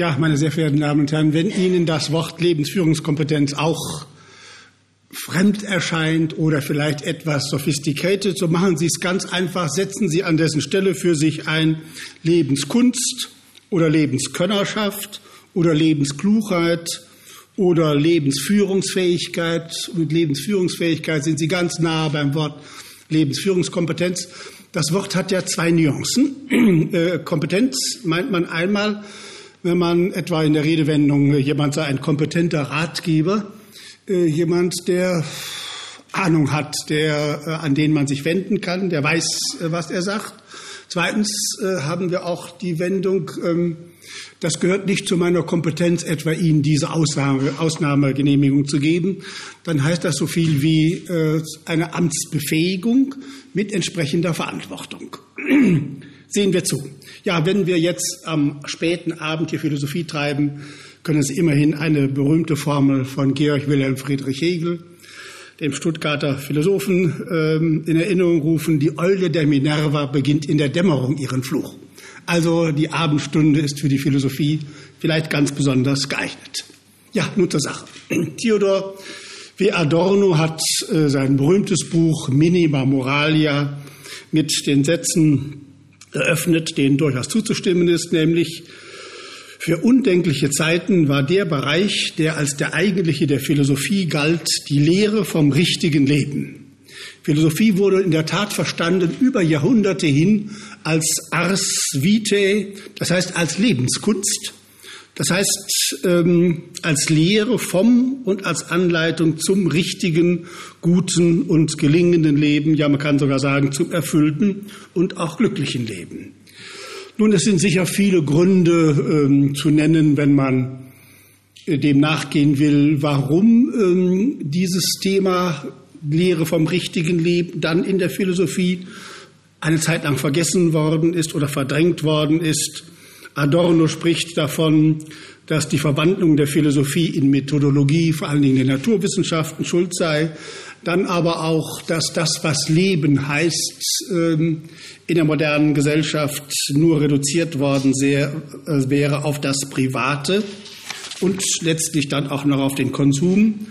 Ja, meine sehr verehrten Damen und Herren, wenn Ihnen das Wort Lebensführungskompetenz auch fremd erscheint oder vielleicht etwas sophisticated, so machen Sie es ganz einfach, setzen Sie an dessen Stelle für sich ein Lebenskunst oder Lebenskönnerschaft oder Lebensklugheit oder Lebensführungsfähigkeit. Mit Lebensführungsfähigkeit sind Sie ganz nah beim Wort Lebensführungskompetenz. Das Wort hat ja zwei Nuancen. Äh, Kompetenz meint man einmal, wenn man etwa in der Redewendung jemand sei ein kompetenter Ratgeber, äh, jemand, der Ahnung hat, der, äh, an den man sich wenden kann, der weiß, äh, was er sagt. Zweitens haben wir auch die Wendung, ähm, das gehört nicht zu meiner Kompetenz, etwa Ihnen diese Ausnahme, Ausnahmegenehmigung zu geben. Dann heißt das so viel wie eine Amtsbefähigung mit entsprechender Verantwortung. Sehen wir zu. Ja, wenn wir jetzt am späten Abend hier Philosophie treiben, können Sie immerhin eine berühmte Formel von Georg Wilhelm Friedrich Hegel, dem Stuttgarter Philosophen, ähm, in Erinnerung rufen. Die Eule der Minerva beginnt in der Dämmerung ihren Fluch. Also die Abendstunde ist für die Philosophie vielleicht ganz besonders geeignet. Ja, nun zur Sache. Theodor W. Adorno hat äh, sein berühmtes Buch Minima Moralia mit den Sätzen eröffnet, denen durchaus zuzustimmen ist, nämlich für undenkliche Zeiten war der Bereich, der als der eigentliche der Philosophie galt, die Lehre vom richtigen Leben. Philosophie wurde in der Tat verstanden über Jahrhunderte hin als Ars Vitae, das heißt als Lebenskunst, das heißt ähm, als Lehre vom und als Anleitung zum richtigen, guten und gelingenden Leben, ja man kann sogar sagen zum erfüllten und auch glücklichen Leben. Nun, es sind sicher viele Gründe ähm, zu nennen, wenn man äh, dem nachgehen will, warum ähm, dieses Thema Lehre vom richtigen Leben dann in der Philosophie eine Zeit lang vergessen worden ist oder verdrängt worden ist. Adorno spricht davon, dass die Verwandlung der Philosophie in Methodologie, vor allen Dingen der Naturwissenschaften, schuld sei. Dann aber auch, dass das, was Leben heißt, ähm, in der modernen Gesellschaft nur reduziert worden äh, wäre auf das Private und letztlich dann auch noch auf den Konsum.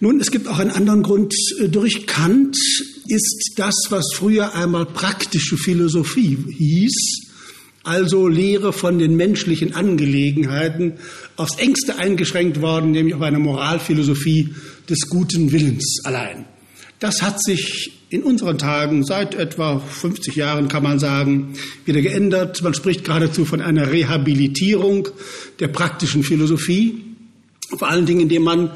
Nun, es gibt auch einen anderen Grund. Durch Kant ist das, was früher einmal praktische Philosophie hieß, also Lehre von den menschlichen Angelegenheiten, aufs engste eingeschränkt worden, nämlich auf eine Moralphilosophie des guten Willens allein. Das hat sich in unseren Tagen seit etwa 50 Jahren, kann man sagen, wieder geändert. Man spricht geradezu von einer Rehabilitierung der praktischen Philosophie, vor allen Dingen, indem man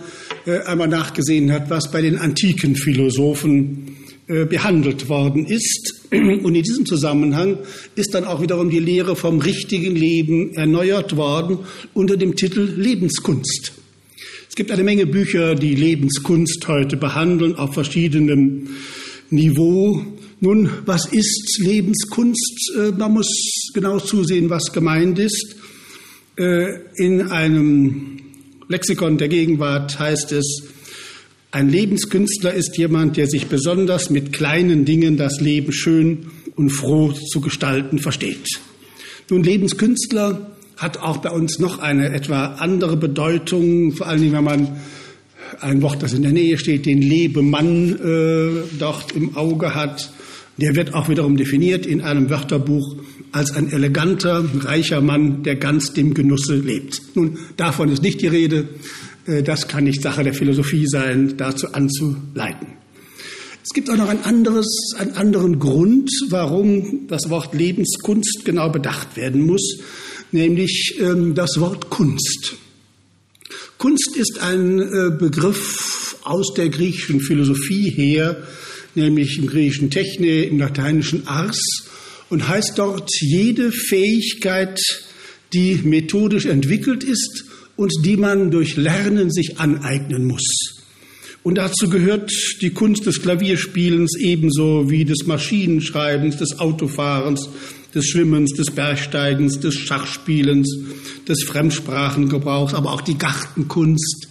äh, einmal nachgesehen hat, was bei den antiken Philosophen behandelt worden ist. Und in diesem Zusammenhang ist dann auch wiederum die Lehre vom richtigen Leben erneuert worden unter dem Titel Lebenskunst. Es gibt eine Menge Bücher, die Lebenskunst heute behandeln auf verschiedenem Niveau. Nun, was ist Lebenskunst? Äh, man muss genau zusehen, was gemeint ist. Äh, in einem Lexikon der Gegenwart heißt es, ein Lebenskünstler ist jemand, der sich besonders mit kleinen Dingen das Leben schön und froh zu gestalten versteht. Nun, Lebenskünstler hat auch bei uns noch eine etwa andere Bedeutung, vor allen Dingen, wenn man ein Wort, das in der Nähe steht, den Lebemann äh, dort im Auge hat. Der wird auch wiederum definiert in einem Wörterbuch als ein eleganter, reicher Mann, der ganz dem Genusse lebt. Nun, davon ist nicht die Rede. Äh, das kann nicht Sache der Philosophie sein, dazu anzuleiten. Es gibt auch noch ein anderes, einen anderen Grund, warum das Wort Lebenskunst genau bedacht werden muss nämlich ähm, das Wort Kunst. Kunst ist ein äh, Begriff aus der griechischen Philosophie her, nämlich im griechischen Techne, im lateinischen Ars und heißt dort jede Fähigkeit, die methodisch entwickelt ist und die man durch Lernen sich aneignen muss. Und dazu gehört die Kunst des Klavierspielens ebenso wie des Maschinenschreibens, des Autofahrens, des Schwimmens, des Bergsteigens, des Schachspielens, des Fremdsprachengebrauchs, aber auch die Gartenkunst.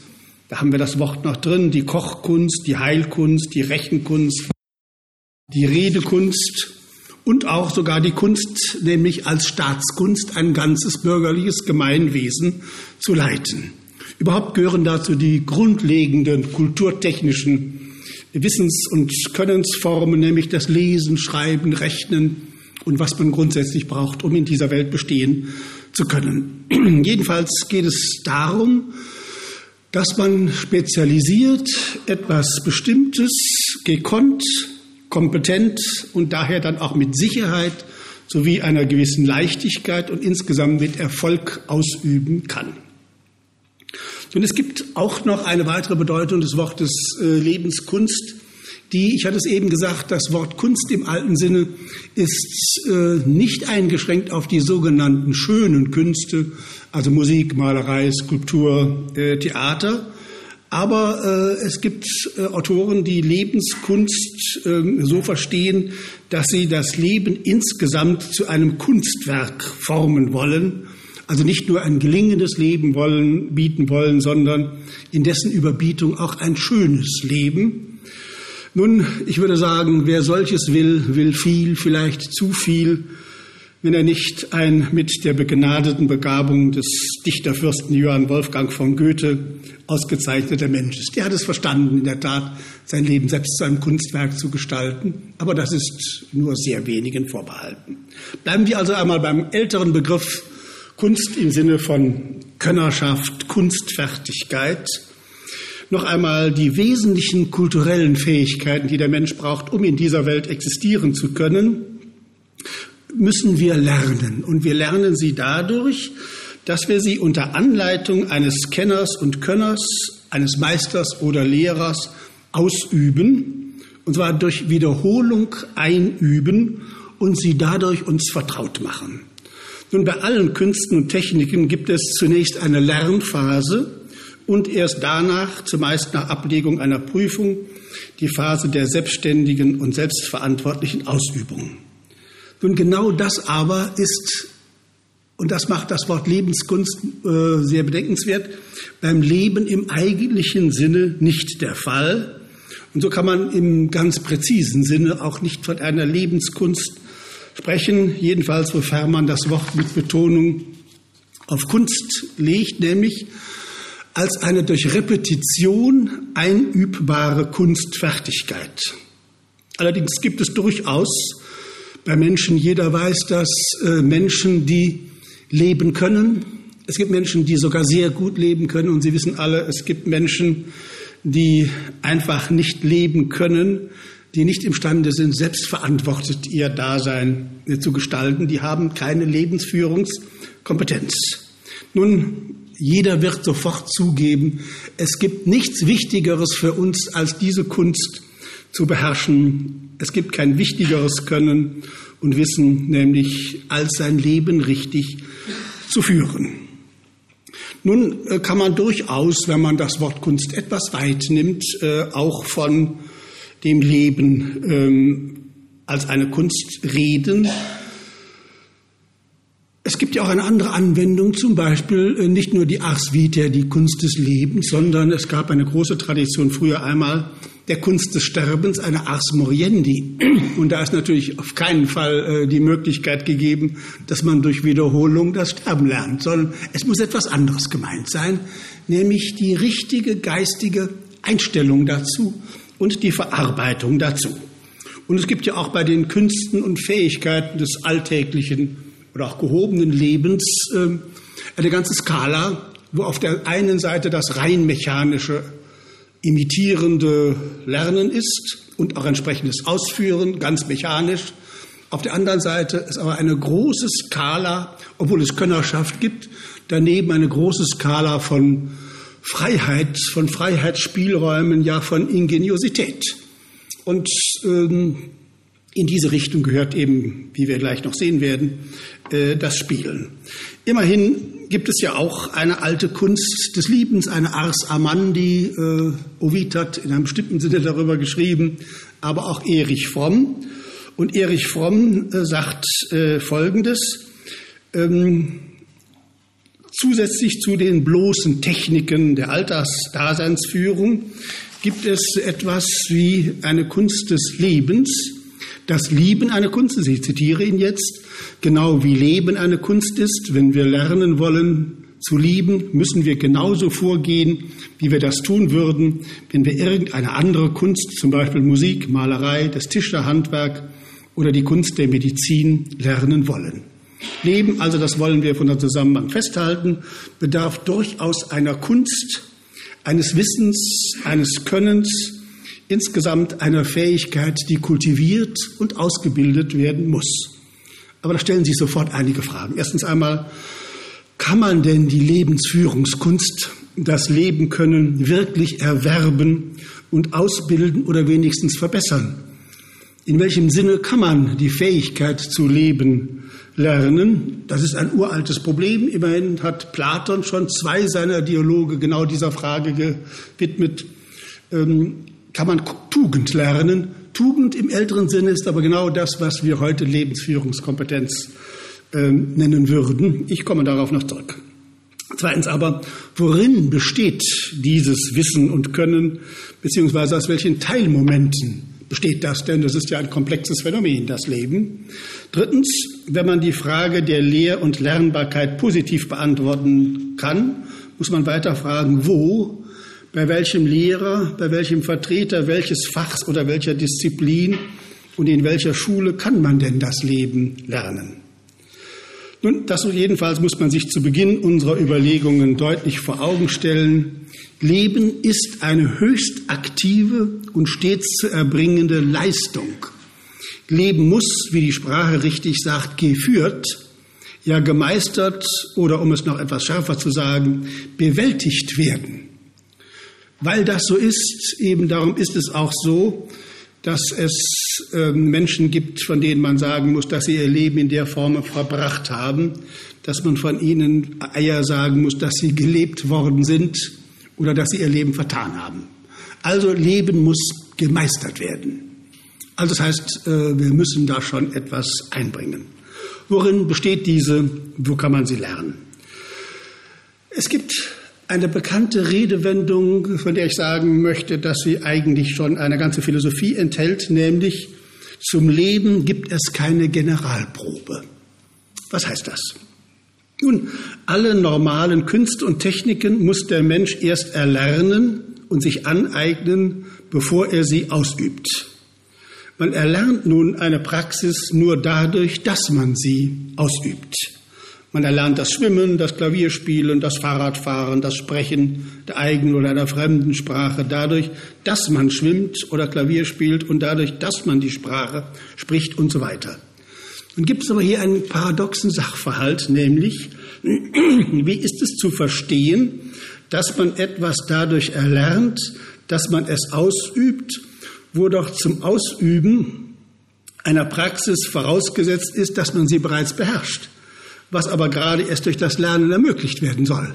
Da haben wir das Wort noch drin, die Kochkunst, die Heilkunst, die Rechenkunst, die Redekunst und auch sogar die Kunst, nämlich als Staatskunst ein ganzes bürgerliches Gemeinwesen zu leiten. Überhaupt gehören dazu die grundlegenden kulturtechnischen Wissens- und Könnensformen, nämlich das Lesen, Schreiben, Rechnen und was man grundsätzlich braucht, um in dieser Welt bestehen zu können. Jedenfalls geht es darum, dass man spezialisiert etwas Bestimmtes, gekonnt, kompetent und daher dann auch mit Sicherheit sowie einer gewissen Leichtigkeit und insgesamt mit Erfolg ausüben kann. Und es gibt auch noch eine weitere Bedeutung des Wortes äh, Lebenskunst, die, ich hatte es eben gesagt, das Wort Kunst im alten Sinne ist äh, nicht eingeschränkt auf die sogenannten schönen Künste, also Musik, Malerei, Skulptur, äh, Theater. Aber äh, es gibt äh, Autoren, die Lebenskunst ähm, so verstehen, dass sie das Leben insgesamt zu einem Kunstwerk formen wollen. Also nicht nur ein gelingendes Leben wollen, bieten wollen, sondern in dessen Überbietung auch ein schönes Leben. Nun, ich würde sagen, wer solches will, will viel, vielleicht zu viel, wenn er nicht ein mit der begnadeten Begabung des Dichterfürsten Johann Wolfgang von Goethe ausgezeichneter Mensch ist. Der hat es verstanden, in der Tat sein Leben selbst zu einem Kunstwerk zu gestalten, aber das ist nur sehr wenigen vorbehalten. Bleiben wir also einmal beim älteren Begriff Kunst im Sinne von Könnerschaft, Kunstfertigkeit noch einmal die wesentlichen kulturellen Fähigkeiten, die der Mensch braucht, um in dieser Welt existieren zu können, müssen wir lernen. Und wir lernen sie dadurch, dass wir sie unter Anleitung eines Kenners und Könners, eines Meisters oder Lehrers ausüben, und zwar durch Wiederholung einüben und sie dadurch uns vertraut machen. Nun, bei allen Künsten und Techniken gibt es zunächst eine Lernphase, und erst danach, zumeist nach Ablegung einer Prüfung, die Phase der selbstständigen und selbstverantwortlichen Ausübung. Nun genau das aber ist, und das macht das Wort Lebenskunst äh, sehr bedenkenswert, beim Leben im eigentlichen Sinne nicht der Fall. Und so kann man im ganz präzisen Sinne auch nicht von einer Lebenskunst sprechen, jedenfalls wofern man das Wort mit Betonung auf Kunst legt, nämlich als eine durch Repetition einübbare Kunstfertigkeit. Allerdings gibt es durchaus bei Menschen, jeder weiß das, äh, Menschen, die leben können. Es gibt Menschen, die sogar sehr gut leben können und Sie wissen alle, es gibt Menschen, die einfach nicht leben können, die nicht imstande sind, selbstverantwortet ihr Dasein zu gestalten. Die haben keine Lebensführungskompetenz. Nun jeder wird sofort zugeben, es gibt nichts Wichtigeres für uns, als diese Kunst zu beherrschen. Es gibt kein wichtigeres Können und Wissen, nämlich als sein Leben richtig zu führen. Nun äh, kann man durchaus, wenn man das Wort Kunst etwas weit nimmt, äh, auch von dem Leben ähm, als eine Kunst reden. Es gibt ja auch eine andere Anwendung, zum Beispiel äh, nicht nur die Ars Vitae, die Kunst des Lebens, sondern es gab eine große Tradition früher einmal der Kunst des Sterbens, eine Ars Moriendi. Und da ist natürlich auf keinen Fall äh, die Möglichkeit gegeben, dass man durch Wiederholung das Sterben lernt, sondern es muss etwas anderes gemeint sein, nämlich die richtige geistige Einstellung dazu und die Verarbeitung dazu. Und es gibt ja auch bei den Künsten und Fähigkeiten des alltäglichen oder auch gehobenen Lebens äh, eine ganze Skala, wo auf der einen Seite das rein mechanische, imitierende Lernen ist und auch entsprechendes Ausführen, ganz mechanisch. Auf der anderen Seite ist aber eine große Skala, obwohl es Könnerschaft gibt, daneben eine große Skala von Freiheit, von Freiheitsspielräumen, ja von Ingeniosität. Und ähm, in diese Richtung gehört eben, wie wir gleich noch sehen werden, äh, das Spielen. Immerhin gibt es ja auch eine alte Kunst des Liebens, eine Ars Amandi. Äh, Ovid hat in einem bestimmten Sinne darüber geschrieben, aber auch Erich Fromm. Und Erich Fromm äh, sagt Folgendes. Ähm, zusätzlich zu den bloßen Techniken der Alltagsdaseinsführung gibt es etwas wie eine Kunst des Lebens, dass Lieben eine Kunst ist. Ich zitiere ihn jetzt. Genau wie Leben eine Kunst ist, wenn wir lernen wollen zu lieben, müssen wir genauso vorgehen, wie wir das tun würden, wenn wir irgendeine andere Kunst, zum Beispiel Musik, Malerei, das Tischlerhandwerk oder die Kunst der Medizin lernen wollen. Leben, also das wollen wir von der Zusammenhang festhalten, bedarf durchaus einer Kunst, eines Wissens, eines Könnens, insgesamt einer Fähigkeit, die kultiviert und ausgebildet werden muss. Aber da stellen sich sofort einige Fragen. Erstens einmal, kann man denn die Lebensführungskunst, das Leben können, wirklich erwerben und ausbilden oder wenigstens verbessern? In welchem Sinne kann man die Fähigkeit zu leben lernen? Das ist ein uraltes Problem. Immerhin hat Platon schon zwei seiner Dialoge genau dieser Frage gewidmet. Ähm, kann man Tugend lernen? Tugend im älteren Sinne ist aber genau das, was wir heute Lebensführungskompetenz äh, nennen würden. Ich komme darauf noch zurück. Zweitens aber, worin besteht dieses Wissen und Können, beziehungsweise aus welchen Teilmomenten besteht das denn? Das ist ja ein komplexes Phänomen, das Leben. Drittens, wenn man die Frage der Lehr- und Lernbarkeit positiv beantworten kann, muss man weiter fragen, wo, bei welchem Lehrer, bei welchem Vertreter welches Fachs oder welcher Disziplin und in welcher Schule kann man denn das Leben lernen? Nun, das jedenfalls muss man sich zu Beginn unserer Überlegungen deutlich vor Augen stellen. Leben ist eine höchst aktive und stets zu erbringende Leistung. Leben muss, wie die Sprache richtig sagt, geführt, ja gemeistert oder, um es noch etwas schärfer zu sagen, bewältigt werden. Weil das so ist, eben darum ist es auch so, dass es äh, Menschen gibt, von denen man sagen muss, dass sie ihr Leben in der Form verbracht haben, dass man von ihnen Eier sagen muss, dass sie gelebt worden sind oder dass sie ihr Leben vertan haben. Also Leben muss gemeistert werden. Also das heißt, äh, wir müssen da schon etwas einbringen. Worin besteht diese? Wo kann man sie lernen? Es gibt eine bekannte Redewendung, von der ich sagen möchte, dass sie eigentlich schon eine ganze Philosophie enthält, nämlich zum Leben gibt es keine Generalprobe. Was heißt das? Nun, alle normalen Künste und Techniken muss der Mensch erst erlernen und sich aneignen, bevor er sie ausübt. Man erlernt nun eine Praxis nur dadurch, dass man sie ausübt. Man erlernt das Schwimmen, das Klavierspielen, das Fahrradfahren, das Sprechen der eigenen oder einer fremden Sprache dadurch, dass man schwimmt oder Klavier spielt und dadurch, dass man die Sprache spricht und so weiter. Nun gibt es aber hier einen paradoxen Sachverhalt, nämlich, wie ist es zu verstehen, dass man etwas dadurch erlernt, dass man es ausübt, wo doch zum Ausüben einer Praxis vorausgesetzt ist, dass man sie bereits beherrscht was aber gerade erst durch das Lernen ermöglicht werden soll.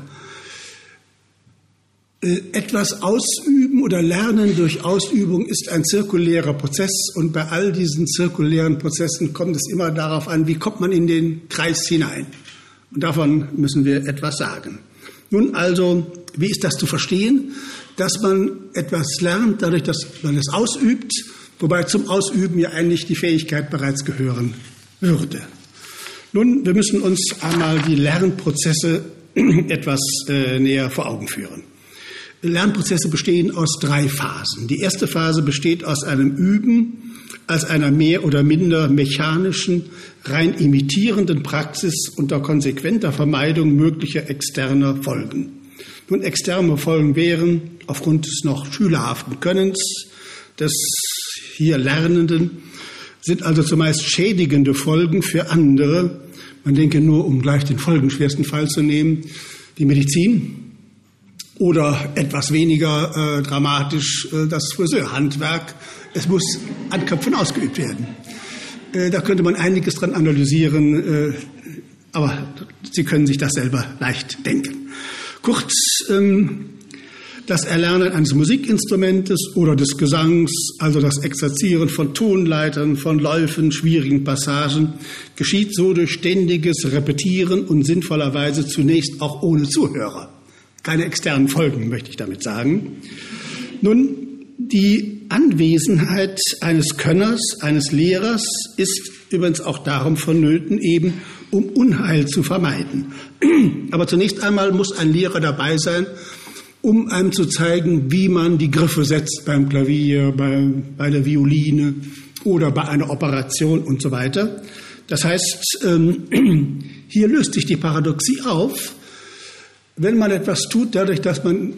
Äh, etwas ausüben oder lernen durch Ausübung ist ein zirkulärer Prozess und bei all diesen zirkulären Prozessen kommt es immer darauf an, wie kommt man in den Kreis hinein. Und davon müssen wir etwas sagen. Nun also, wie ist das zu verstehen? Dass man etwas lernt, dadurch, dass man es ausübt, wobei zum Ausüben ja eigentlich die Fähigkeit bereits gehören würde. Nun, wir müssen uns einmal die Lernprozesse etwas äh, näher vor Augen führen. Lernprozesse bestehen aus drei Phasen. Die erste Phase besteht aus einem Üben als einer mehr oder minder mechanischen, rein imitierenden Praxis unter konsequenter Vermeidung möglicher externer Folgen. Nun, externe Folgen wären aufgrund des noch schülerhaften Könnens des hier Lernenden sind also zumeist schädigende Folgen für andere. Man denke nur, um gleich den folgenschwersten Fall zu nehmen, die Medizin oder etwas weniger äh, dramatisch äh, das Friseurhandwerk. Es muss an Köpfen ausgeübt werden. Äh, da könnte man einiges dran analysieren, äh, aber Sie können sich das selber leicht denken. Kurz, ähm, das Erlernen eines Musikinstrumentes oder des Gesangs, also das Exerzieren von Tonleitern, von Läufen, schwierigen Passagen, geschieht so durch ständiges Repetieren und sinnvollerweise zunächst auch ohne Zuhörer. Keine externen Folgen, möchte ich damit sagen. Nun, Die Anwesenheit eines Könners, eines Lehrers ist übrigens auch darum vonnöten, eben um Unheil zu vermeiden. Aber zunächst einmal muss ein Lehrer dabei sein, um einem zu zeigen, wie man die Griffe setzt beim Klavier, bei, bei der Violine oder bei einer Operation und so weiter. Das heißt, ähm, hier löst sich die Paradoxie auf, wenn man etwas tut, dadurch, dass man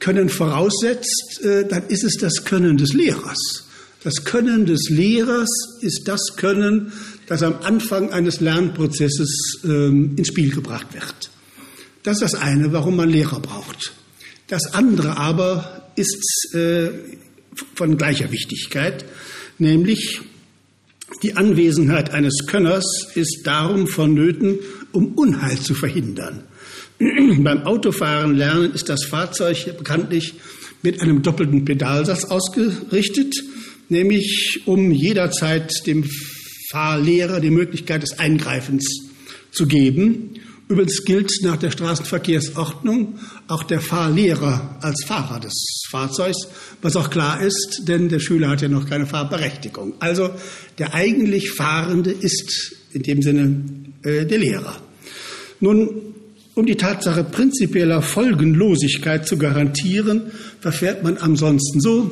Können voraussetzt, äh, dann ist es das Können des Lehrers. Das Können des Lehrers ist das Können, das am Anfang eines Lernprozesses ähm, ins Spiel gebracht wird. Das ist das eine, warum man Lehrer braucht. Das andere aber ist äh, von gleicher Wichtigkeit, nämlich die Anwesenheit eines Könners ist darum vonnöten, um Unheil zu verhindern. Beim Autofahren lernen ist das Fahrzeug bekanntlich mit einem doppelten Pedalsatz ausgerichtet, nämlich um jederzeit dem Fahrlehrer die Möglichkeit des Eingreifens zu geben. Übrigens gilt nach der Straßenverkehrsordnung auch der Fahrlehrer als Fahrer des Fahrzeugs, was auch klar ist, denn der Schüler hat ja noch keine Fahrberechtigung. Also der eigentlich Fahrende ist in dem Sinne äh, der Lehrer. Nun, um die Tatsache prinzipieller Folgenlosigkeit zu garantieren, verfährt man ansonsten so,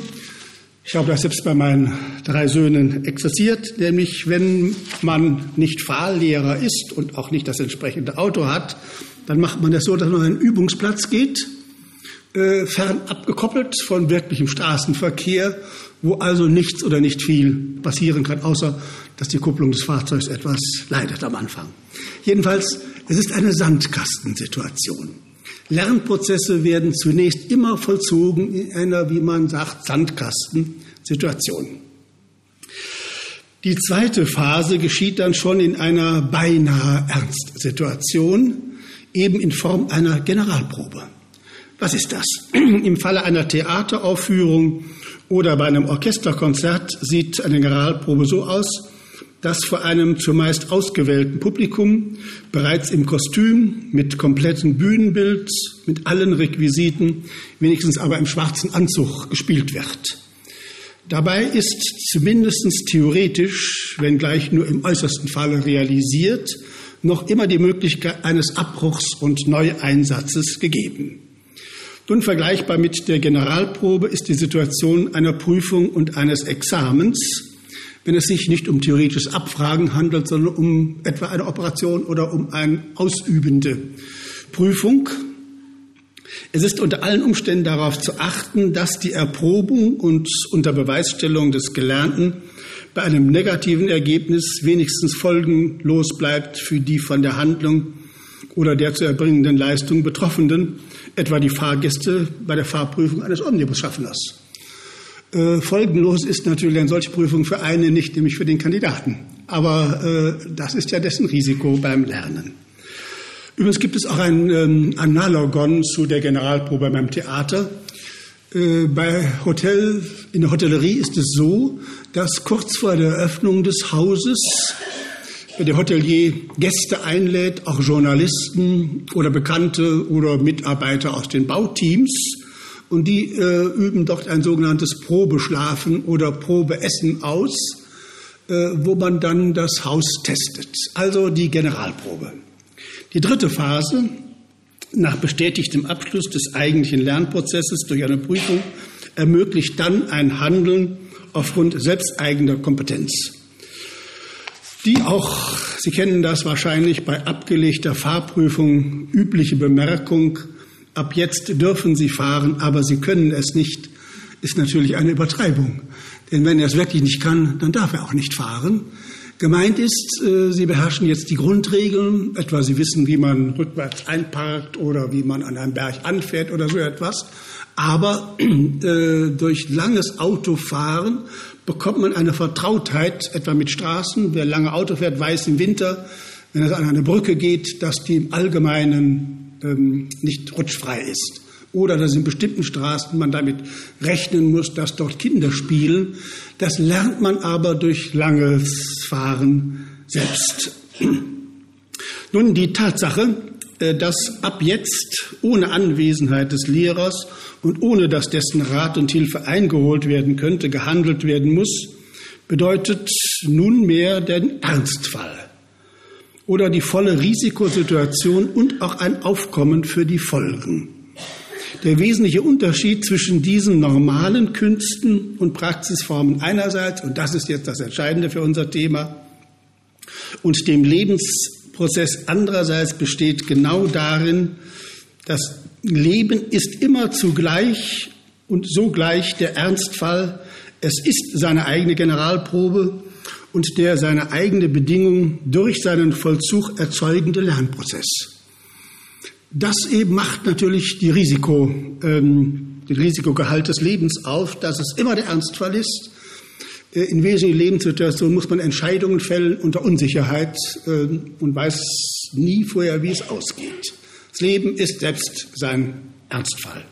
ich habe das selbst bei meinen drei Söhnen exerziert, nämlich wenn man nicht Fahrlehrer ist und auch nicht das entsprechende Auto hat, dann macht man das so, dass man an einen Übungsplatz geht, äh, fern abgekoppelt von wirklichem Straßenverkehr, wo also nichts oder nicht viel passieren kann, außer dass die Kupplung des Fahrzeugs etwas leidet am Anfang. Jedenfalls, es ist eine Sandkastensituation. Lernprozesse werden zunächst immer vollzogen in einer, wie man sagt, Sandkastensituation. Die zweite Phase geschieht dann schon in einer beinahe Ernstsituation, eben in Form einer Generalprobe. Was ist das? Im Falle einer Theateraufführung oder bei einem Orchesterkonzert sieht eine Generalprobe so aus, das vor einem zumeist ausgewählten Publikum bereits im Kostüm, mit komplettem Bühnenbild, mit allen Requisiten, wenigstens aber im schwarzen Anzug gespielt wird. Dabei ist zumindest theoretisch, wenngleich nur im äußersten Falle realisiert, noch immer die Möglichkeit eines Abbruchs und Neueinsatzes gegeben. Nun vergleichbar mit der Generalprobe ist die Situation einer Prüfung und eines Examens, wenn es sich nicht um theoretisches Abfragen handelt, sondern um etwa eine Operation oder um eine ausübende Prüfung. Es ist unter allen Umständen darauf zu achten, dass die Erprobung und unter Beweisstellung des Gelernten bei einem negativen Ergebnis wenigstens folgenlos bleibt für die von der Handlung oder der zu erbringenden Leistung Betroffenen, etwa die Fahrgäste bei der Fahrprüfung eines Omnibusschaffners. Äh, folgenlos ist natürlich eine solche Prüfung für eine nicht, nämlich für den Kandidaten. Aber äh, das ist ja dessen Risiko beim Lernen. Übrigens gibt es auch ein ähm, Analogon zu der Generalprobe beim Theater. Äh, bei Hotel, in der Hotellerie ist es so, dass kurz vor der Eröffnung des Hauses der Hotelier Gäste einlädt, auch Journalisten oder Bekannte oder Mitarbeiter aus den Bauteams und die äh, üben dort ein sogenanntes Probeschlafen oder Probeessen aus, äh, wo man dann das Haus testet. Also die Generalprobe. Die dritte Phase, nach bestätigtem Abschluss des eigentlichen Lernprozesses durch eine Prüfung, ermöglicht dann ein Handeln aufgrund selbsteigener Kompetenz. Die auch, Sie kennen das wahrscheinlich, bei abgelegter Fahrprüfung übliche Bemerkung, ab jetzt dürfen Sie fahren, aber Sie können es nicht, ist natürlich eine Übertreibung. Denn wenn er es wirklich nicht kann, dann darf er auch nicht fahren. Gemeint ist, äh, Sie beherrschen jetzt die Grundregeln, etwa Sie wissen, wie man rückwärts einparkt oder wie man an einem Berg anfährt oder so etwas. Aber äh, durch langes Autofahren bekommt man eine Vertrautheit etwa mit Straßen. Wer lange Auto fährt, weiß im Winter, wenn es an eine Brücke geht, dass die im Allgemeinen ähm, nicht rutschfrei ist. Oder dass in bestimmten Straßen man damit rechnen muss, dass dort Kinder spielen. Das lernt man aber durch langes Fahren selbst. Nun, die Tatsache, äh, dass ab jetzt ohne Anwesenheit des Lehrers und ohne dass dessen Rat und Hilfe eingeholt werden könnte, gehandelt werden muss, bedeutet nunmehr den Ernstfall oder die volle Risikosituation und auch ein Aufkommen für die Folgen. Der wesentliche Unterschied zwischen diesen normalen Künsten und Praxisformen einerseits, und das ist jetzt das Entscheidende für unser Thema, und dem Lebensprozess andererseits besteht genau darin, das Leben ist immer zugleich und sogleich der Ernstfall. Es ist seine eigene Generalprobe und der seine eigene Bedingung durch seinen Vollzug erzeugende Lernprozess. Das eben macht natürlich die Risiko, ähm, den Risikogehalt des Lebens auf, dass es immer der Ernstfall ist. Äh, in wesentlichen Lebenssituationen muss man Entscheidungen fällen unter Unsicherheit äh, und weiß nie vorher, wie es ausgeht. Das Leben ist selbst sein Ernstfall.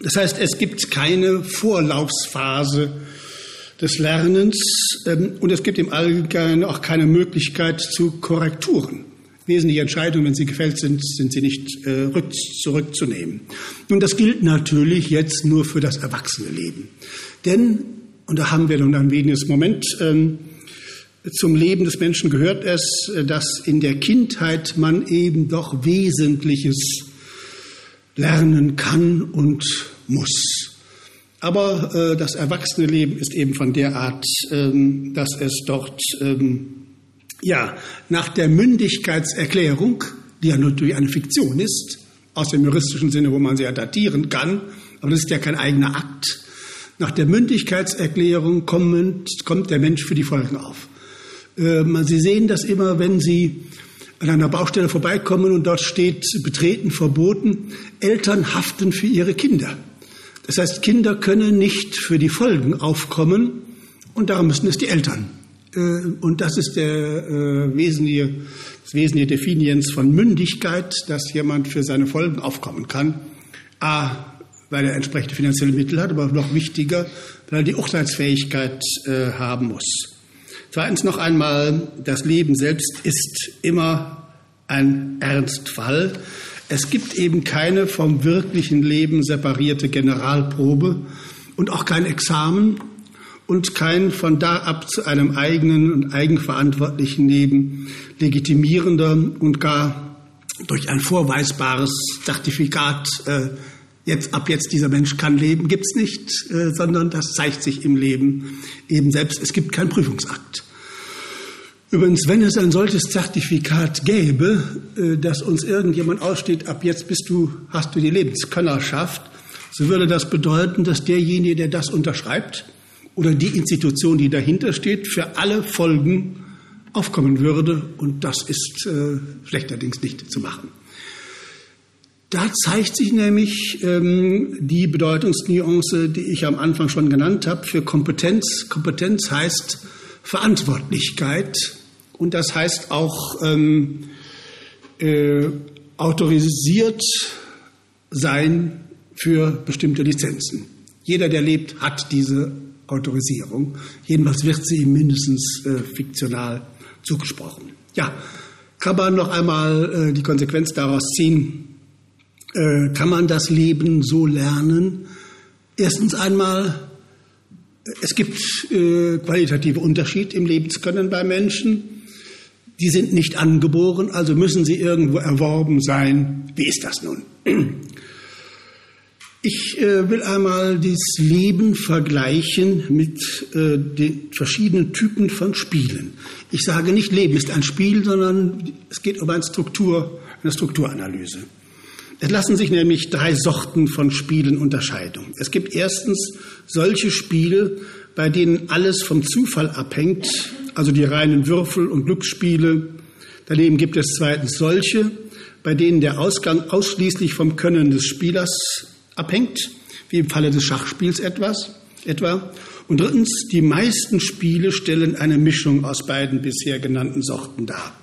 Das heißt, es gibt keine Vorlaufsphase des Lernens ähm, und es gibt im Allgemeinen auch keine Möglichkeit zu Korrekturen wesentliche Entscheidungen, wenn sie gefällt sind, sind sie nicht äh, zurückzunehmen. Nun, das gilt natürlich jetzt nur für das Erwachsenenleben. Denn, und da haben wir nun ein weniges Moment, ähm, zum Leben des Menschen gehört es, äh, dass in der Kindheit man eben doch Wesentliches lernen kann und muss. Aber äh, das Erwachsenenleben ist eben von der Art, ähm, dass es dort ähm, ja, nach der Mündigkeitserklärung, die ja natürlich eine Fiktion ist, aus dem juristischen Sinne, wo man sie ja datieren kann, aber das ist ja kein eigener Akt. Nach der Mündigkeitserklärung kommt, kommt der Mensch für die Folgen auf. Äh, sie sehen das immer, wenn Sie an einer Baustelle vorbeikommen und dort steht Betreten verboten. Eltern haften für ihre Kinder. Das heißt, Kinder können nicht für die Folgen aufkommen und darum müssen es die Eltern äh, und das ist der äh, wesentliche, das wesentliche Definiens von Mündigkeit, dass jemand für seine Folgen aufkommen kann. A, weil er entsprechende finanzielle Mittel hat, aber noch wichtiger, weil er die Urteilsfähigkeit äh, haben muss. Zweitens noch einmal, das Leben selbst ist immer ein Ernstfall. Es gibt eben keine vom wirklichen Leben separierte Generalprobe und auch kein Examen, und kein von da ab zu einem eigenen und eigenverantwortlichen Leben legitimierender und gar durch ein vorweisbares Zertifikat äh, jetzt ab jetzt dieser Mensch kann leben, gibt's nicht, äh, sondern das zeigt sich im Leben eben selbst. Es gibt keinen Prüfungsakt. Übrigens, wenn es ein solches Zertifikat gäbe, äh, dass uns irgendjemand aussteht, ab jetzt bist du, hast du die Lebenskönnerschaft, so würde das bedeuten, dass derjenige, der das unterschreibt, oder die Institution, die dahinter steht, für alle Folgen aufkommen würde. Und das ist äh, schlechterdings nicht zu machen. Da zeigt sich nämlich ähm, die Bedeutungsnuance, die ich am Anfang schon genannt habe, für Kompetenz. Kompetenz heißt Verantwortlichkeit und das heißt auch ähm, äh, autorisiert sein für bestimmte Lizenzen. Jeder, der lebt, hat diese Autorisierung. Jedenfalls wird sie ihm mindestens äh, fiktional zugesprochen. Ja, kann man noch einmal äh, die Konsequenz daraus ziehen? Äh, kann man das Leben so lernen? Erstens einmal, es gibt äh, qualitative Unterschiede im Lebenskönnen bei Menschen. Die sind nicht angeboren, also müssen sie irgendwo erworben sein. Wie ist das nun? Ich äh, will einmal das Leben vergleichen mit äh, den verschiedenen Typen von Spielen. Ich sage nicht, Leben ist ein Spiel, sondern es geht um eine Struktur, eine Strukturanalyse. Es lassen sich nämlich drei Sorten von Spielen unterscheiden. Es gibt erstens solche Spiele, bei denen alles vom Zufall abhängt, also die reinen Würfel- und Glücksspiele. Daneben gibt es zweitens solche, bei denen der Ausgang ausschließlich vom Können des Spielers abhängt, wie im Falle des Schachspiels etwas, etwa. Und drittens, die meisten Spiele stellen eine Mischung aus beiden bisher genannten Sorten dar.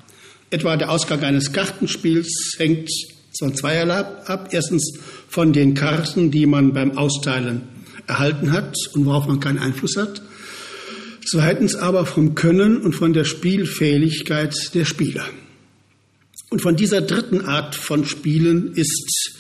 Etwa der Ausgang eines Kartenspiels hängt von zweierlei ab. Erstens von den Karten, die man beim Austeilen erhalten hat und worauf man keinen Einfluss hat. Zweitens aber vom Können und von der Spielfähigkeit der Spieler. Und von dieser dritten Art von Spielen ist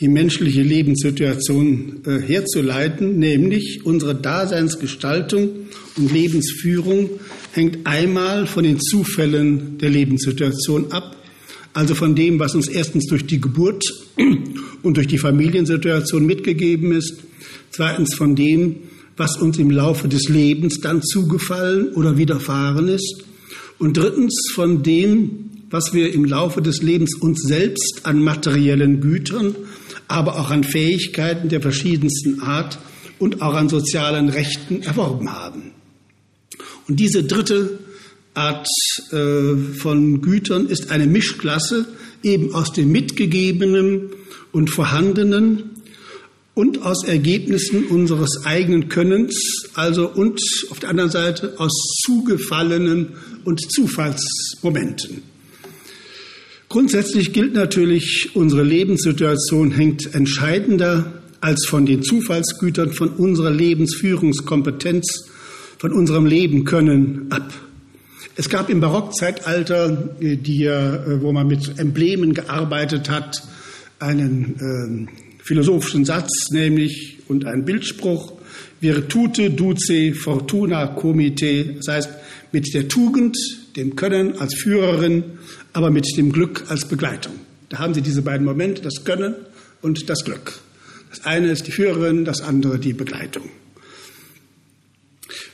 die menschliche Lebenssituation äh, herzuleiten, nämlich unsere Daseinsgestaltung und Lebensführung hängt einmal von den Zufällen der Lebenssituation ab, also von dem, was uns erstens durch die Geburt und durch die Familiensituation mitgegeben ist, zweitens von dem, was uns im Laufe des Lebens dann zugefallen oder widerfahren ist und drittens von dem, was wir im Laufe des Lebens uns selbst an materiellen Gütern aber auch an Fähigkeiten der verschiedensten Art und auch an sozialen Rechten erworben haben. Und diese dritte Art äh, von Gütern ist eine Mischklasse eben aus dem Mitgegebenen und Vorhandenen und aus Ergebnissen unseres eigenen Könnens, also und auf der anderen Seite aus zugefallenen und Zufallsmomenten. Grundsätzlich gilt natürlich, unsere Lebenssituation hängt entscheidender als von den Zufallsgütern von unserer Lebensführungskompetenz, von unserem Leben können ab. Es gab im Barockzeitalter, äh, die, äh, wo man mit Emblemen gearbeitet hat, einen äh, philosophischen Satz, nämlich und einen Bildspruch, Virtute duce fortuna comite, das heißt mit der Tugend, dem Können als Führerin aber mit dem Glück als Begleitung. Da haben Sie diese beiden Momente, das Können und das Glück. Das eine ist die Führerin, das andere die Begleitung.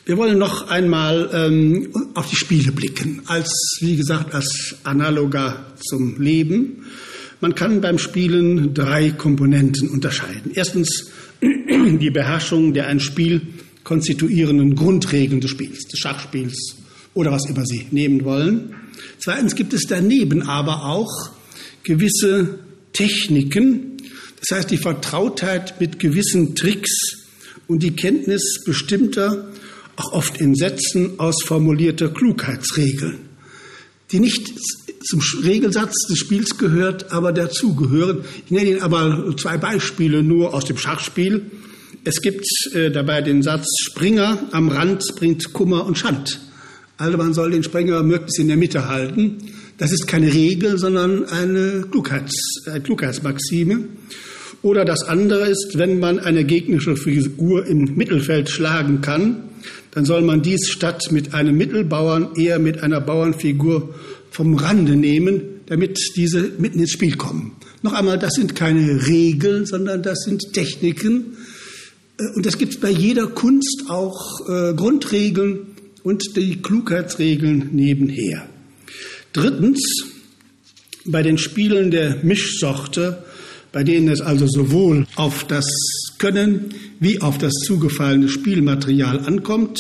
Wir wollen noch einmal ähm, auf die Spiele blicken, als, wie gesagt, als Analoga zum Leben. Man kann beim Spielen drei Komponenten unterscheiden. Erstens die Beherrschung der ein Spiel konstituierenden Grundregeln des Spiels, des Schachspiels oder was immer Sie nehmen wollen. Zweitens gibt es daneben aber auch gewisse Techniken, das heißt die Vertrautheit mit gewissen Tricks und die Kenntnis bestimmter, auch oft in Sätzen ausformulierter Klugheitsregeln, die nicht zum Regelsatz des Spiels gehört, aber dazugehören. Ich nenne Ihnen aber zwei Beispiele nur aus dem Schachspiel. Es gibt äh, dabei den Satz Springer am Rand bringt Kummer und Schand. Also man soll den Sprenger möglichst in der Mitte halten. Das ist keine Regel, sondern eine, Klugheits, eine Klugheitsmaxime. Oder das andere ist, wenn man eine gegnerische Figur im Mittelfeld schlagen kann, dann soll man dies statt mit einem Mittelbauern eher mit einer Bauernfigur vom Rande nehmen, damit diese mitten ins Spiel kommen. Noch einmal, das sind keine Regeln, sondern das sind Techniken. Äh, und es gibt bei jeder Kunst auch äh, Grundregeln, und die Klugheitsregeln nebenher. Drittens, bei den Spielen der Mischsorte, bei denen es also sowohl auf das Können wie auf das zugefallene Spielmaterial ankommt,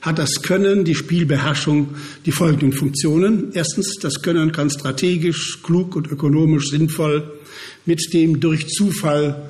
hat das Können, die Spielbeherrschung, die folgenden Funktionen. Erstens, das Können kann strategisch, klug und ökonomisch sinnvoll mit dem durch Zufall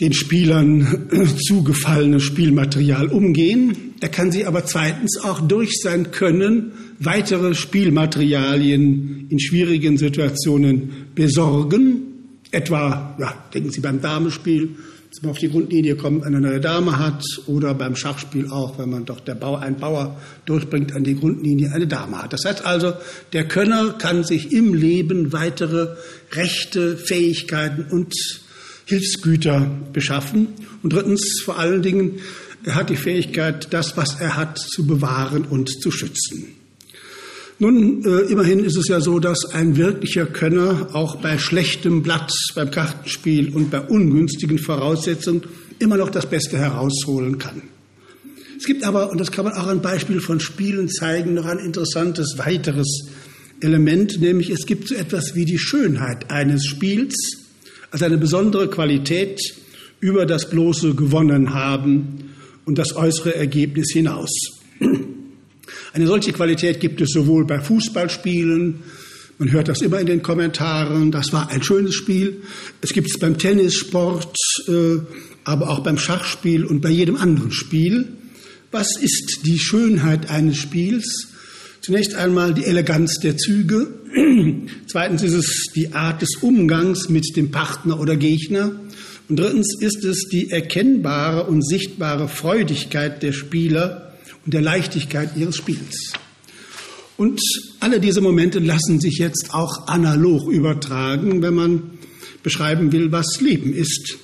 den Spielern zugefallene Spielmaterial umgehen. Er kann sie aber zweitens auch durch sein Können weitere Spielmaterialien in schwierigen Situationen besorgen. Etwa, ja, denken Sie beim Damespiel, dass man auf die Grundlinie kommt, eine neue Dame hat, oder beim Schachspiel auch, wenn man doch der Bauer, ein Bauer durchbringt an die Grundlinie, eine Dame hat. Das heißt also, der Könner kann sich im Leben weitere Rechte, Fähigkeiten und Hilfsgüter beschaffen. Und drittens, vor allen Dingen, er hat die Fähigkeit, das, was er hat, zu bewahren und zu schützen. Nun, äh, immerhin ist es ja so, dass ein wirklicher Könner auch bei schlechtem Blatt, beim Kartenspiel und bei ungünstigen Voraussetzungen immer noch das Beste herausholen kann. Es gibt aber, und das kann man auch an Beispiel von Spielen zeigen, noch ein interessantes weiteres Element, nämlich es gibt so etwas wie die Schönheit eines Spiels, als eine besondere Qualität über das bloße Gewonnen haben und das äußere Ergebnis hinaus. Eine solche Qualität gibt es sowohl bei Fußballspielen, man hört das immer in den Kommentaren, das war ein schönes Spiel. Es gibt es beim Tennissport, äh, aber auch beim Schachspiel und bei jedem anderen Spiel. Was ist die Schönheit eines Spiels? Zunächst einmal die Eleganz der Züge. Zweitens ist es die Art des Umgangs mit dem Partner oder Gegner. Und drittens ist es die erkennbare und sichtbare Freudigkeit der Spieler und der Leichtigkeit ihres Spiels. Und alle diese Momente lassen sich jetzt auch analog übertragen, wenn man beschreiben will, was Leben ist.